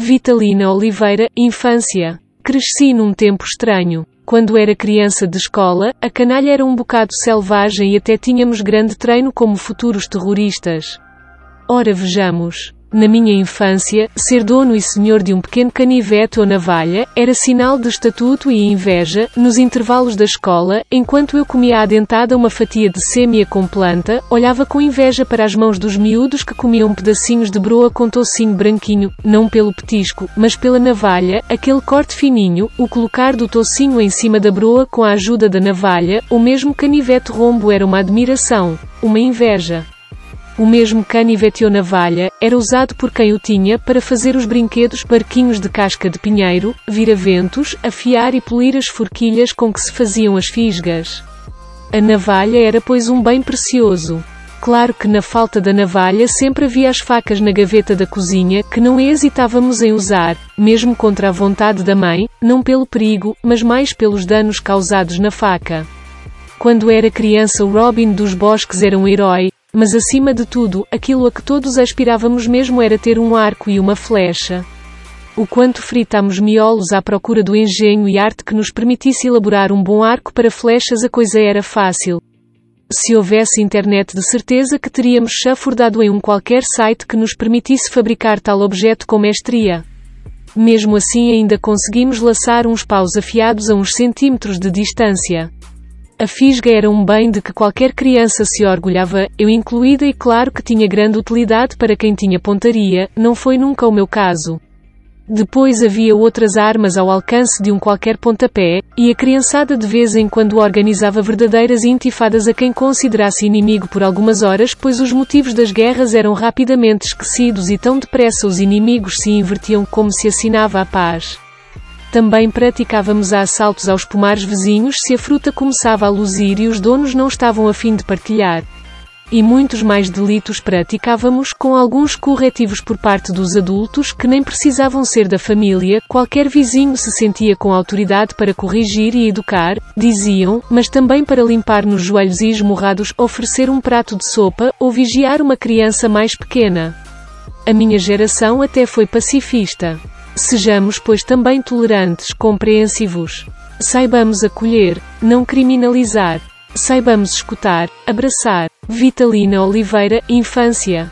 Vitalina Oliveira, infância. Cresci num tempo estranho. Quando era criança de escola, a canalha era um bocado selvagem e até tínhamos grande treino como futuros terroristas. Ora vejamos. Na minha infância, ser dono e senhor de um pequeno canivete ou navalha era sinal de estatuto e inveja, nos intervalos da escola, enquanto eu comia adentada uma fatia de sêmia com planta, olhava com inveja para as mãos dos miúdos que comiam pedacinhos de broa com tocinho branquinho, não pelo petisco, mas pela navalha, aquele corte fininho, o colocar do tocinho em cima da broa com a ajuda da navalha, o mesmo canivete rombo era uma admiração, uma inveja. O mesmo canivete ou navalha era usado por quem o tinha para fazer os brinquedos barquinhos de casca de pinheiro, vira-ventos, afiar e polir as forquilhas com que se faziam as fisgas. A navalha era pois um bem precioso. Claro que na falta da navalha sempre havia as facas na gaveta da cozinha que não hesitávamos em usar, mesmo contra a vontade da mãe, não pelo perigo, mas mais pelos danos causados na faca. Quando era criança o Robin dos Bosques era um herói, mas acima de tudo, aquilo a que todos aspirávamos mesmo era ter um arco e uma flecha. O quanto fritámos miolos à procura do engenho e arte que nos permitisse elaborar um bom arco para flechas a coisa era fácil. Se houvesse internet de certeza que teríamos chafurdado em um qualquer site que nos permitisse fabricar tal objeto com mestria. Mesmo assim ainda conseguimos laçar uns paus afiados a uns centímetros de distância. A fisga era um bem de que qualquer criança se orgulhava, eu incluída e claro que tinha grande utilidade para quem tinha pontaria, não foi nunca o meu caso. Depois havia outras armas ao alcance de um qualquer pontapé, e a criançada de vez em quando organizava verdadeiras intifadas a quem considerasse inimigo por algumas horas, pois os motivos das guerras eram rapidamente esquecidos e tão depressa os inimigos se invertiam como se assinava a paz. Também praticávamos assaltos aos pomares vizinhos se a fruta começava a luzir e os donos não estavam a fim de partilhar. E muitos mais delitos praticávamos, com alguns corretivos por parte dos adultos que nem precisavam ser da família, qualquer vizinho se sentia com autoridade para corrigir e educar, diziam, mas também para limpar nos joelhos esmurrados, oferecer um prato de sopa, ou vigiar uma criança mais pequena. A minha geração até foi pacifista. Sejamos, pois, também tolerantes, compreensivos. Saibamos acolher, não criminalizar. Saibamos escutar, abraçar. Vitalina Oliveira, Infância.